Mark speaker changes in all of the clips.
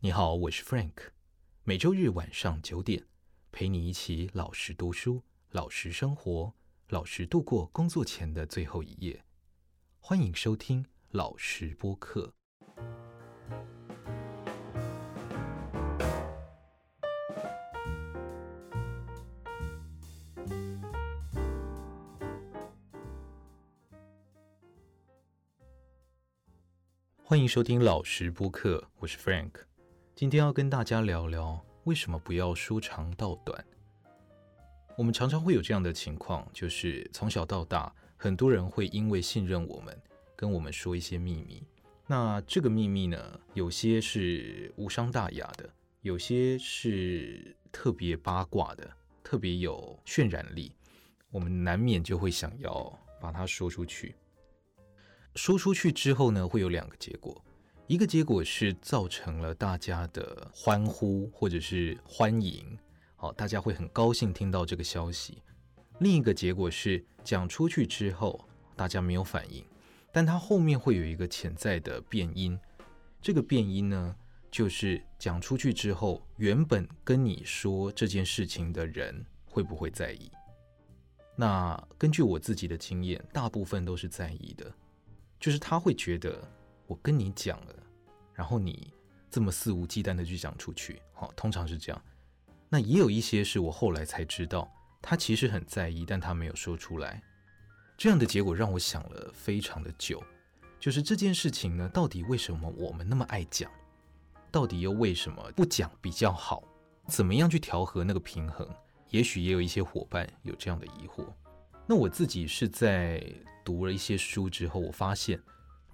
Speaker 1: 你好，我是 Frank，每周日晚上九点，陪你一起老实读书，老实生活，老实度过工作前的最后一夜。欢迎收听老实播客。欢迎收听老实播客，我是 Frank。今天要跟大家聊聊，为什么不要说长道短。我们常常会有这样的情况，就是从小到大，很多人会因为信任我们，跟我们说一些秘密。那这个秘密呢，有些是无伤大雅的，有些是特别八卦的，特别有渲染力。我们难免就会想要把它说出去。说出去之后呢，会有两个结果，一个结果是造成了大家的欢呼或者是欢迎，好，大家会很高兴听到这个消息；另一个结果是讲出去之后，大家没有反应，但它后面会有一个潜在的变因，这个变因呢，就是讲出去之后，原本跟你说这件事情的人会不会在意？那根据我自己的经验，大部分都是在意的。就是他会觉得我跟你讲了，然后你这么肆无忌惮的去讲出去，好，通常是这样。那也有一些是我后来才知道，他其实很在意，但他没有说出来。这样的结果让我想了非常的久，就是这件事情呢，到底为什么我们那么爱讲？到底又为什么不讲比较好？怎么样去调和那个平衡？也许也有一些伙伴有这样的疑惑。那我自己是在读了一些书之后，我发现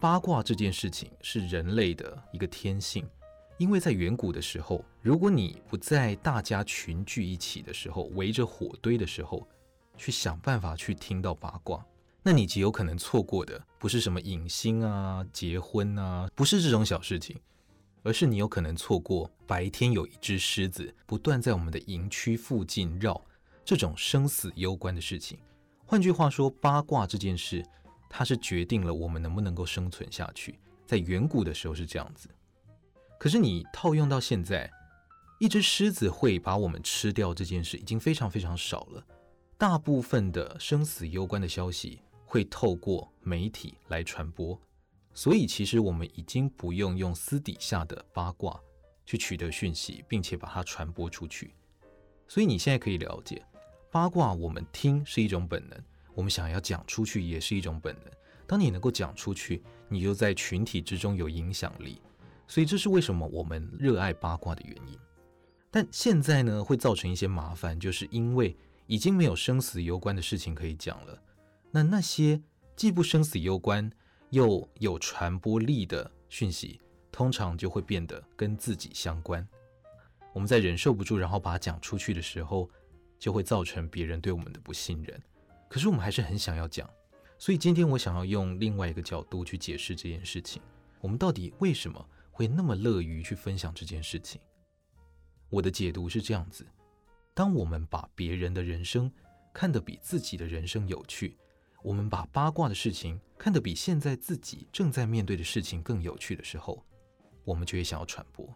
Speaker 1: 八卦这件事情是人类的一个天性，因为在远古的时候，如果你不在大家群聚一起的时候，围着火堆的时候，去想办法去听到八卦，那你极有可能错过的不是什么影星啊、结婚啊，不是这种小事情，而是你有可能错过白天有一只狮子不断在我们的营区附近绕，这种生死攸关的事情。换句话说，八卦这件事，它是决定了我们能不能够生存下去。在远古的时候是这样子，可是你套用到现在，一只狮子会把我们吃掉这件事已经非常非常少了。大部分的生死攸关的消息会透过媒体来传播，所以其实我们已经不用用私底下的八卦去取得讯息，并且把它传播出去。所以你现在可以了解。八卦，我们听是一种本能，我们想要讲出去也是一种本能。当你能够讲出去，你就在群体之中有影响力。所以这是为什么我们热爱八卦的原因。但现在呢，会造成一些麻烦，就是因为已经没有生死攸关的事情可以讲了。那那些既不生死攸关又有传播力的讯息，通常就会变得跟自己相关。我们在忍受不住，然后把它讲出去的时候，就会造成别人对我们的不信任，可是我们还是很想要讲，所以今天我想要用另外一个角度去解释这件事情。我们到底为什么会那么乐于去分享这件事情？我的解读是这样子：当我们把别人的人生看得比自己的人生有趣，我们把八卦的事情看得比现在自己正在面对的事情更有趣的时候，我们就会想要传播，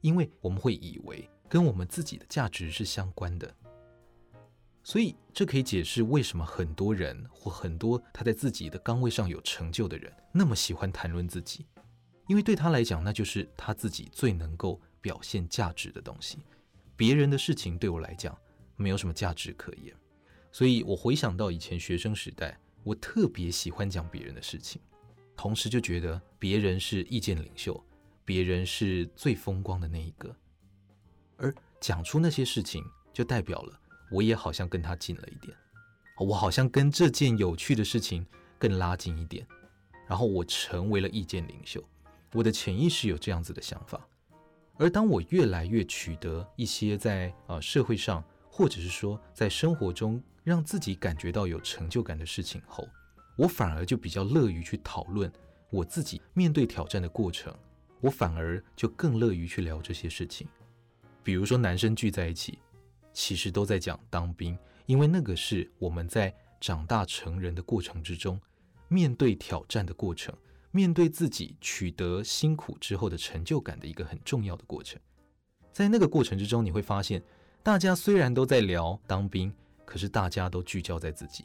Speaker 1: 因为我们会以为跟我们自己的价值是相关的。所以，这可以解释为什么很多人或很多他在自己的岗位上有成就的人那么喜欢谈论自己，因为对他来讲，那就是他自己最能够表现价值的东西。别人的事情对我来讲没有什么价值可言。所以我回想到以前学生时代，我特别喜欢讲别人的事情，同时就觉得别人是意见领袖，别人是最风光的那一个，而讲出那些事情就代表了。我也好像跟他近了一点，我好像跟这件有趣的事情更拉近一点，然后我成为了意见领袖。我的潜意识有这样子的想法，而当我越来越取得一些在呃社会上，或者是说在生活中让自己感觉到有成就感的事情后，我反而就比较乐于去讨论我自己面对挑战的过程，我反而就更乐于去聊这些事情，比如说男生聚在一起。其实都在讲当兵，因为那个是我们在长大成人的过程之中，面对挑战的过程，面对自己取得辛苦之后的成就感的一个很重要的过程。在那个过程之中，你会发现，大家虽然都在聊当兵，可是大家都聚焦在自己。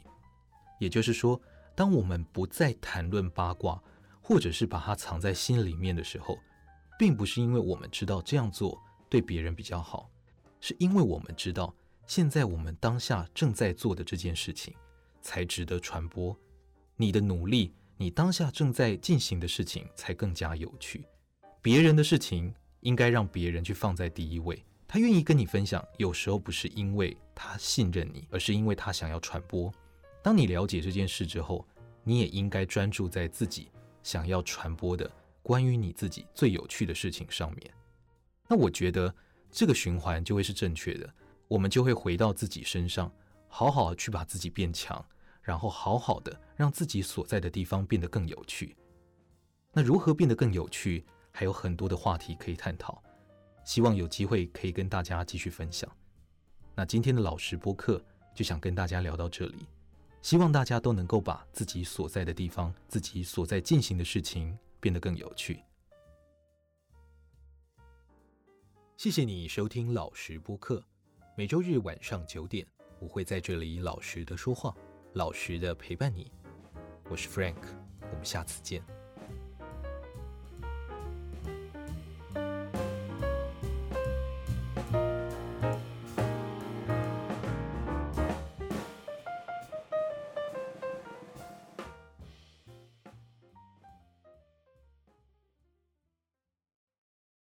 Speaker 1: 也就是说，当我们不再谈论八卦，或者是把它藏在心里面的时候，并不是因为我们知道这样做对别人比较好，是因为我们知道现在我们当下正在做的这件事情才值得传播。你的努力，你当下正在进行的事情才更加有趣。别人的事情应该让别人去放在第一位。他愿意跟你分享，有时候不是因为他信任你，而是因为他想要传播。当你了解这件事之后，你也应该专注在自己想要传播的关于你自己最有趣的事情上面。那我觉得这个循环就会是正确的，我们就会回到自己身上，好好去把自己变强，然后好好的让自己所在的地方变得更有趣。那如何变得更有趣，还有很多的话题可以探讨。希望有机会可以跟大家继续分享。那今天的老实播客就想跟大家聊到这里，希望大家都能够把自己所在的地方、自己所在进行的事情变得更有趣。谢谢你收听老实播客，每周日晚上九点，我会在这里老实的说话，老实的陪伴你。我是 Frank，我们下次见。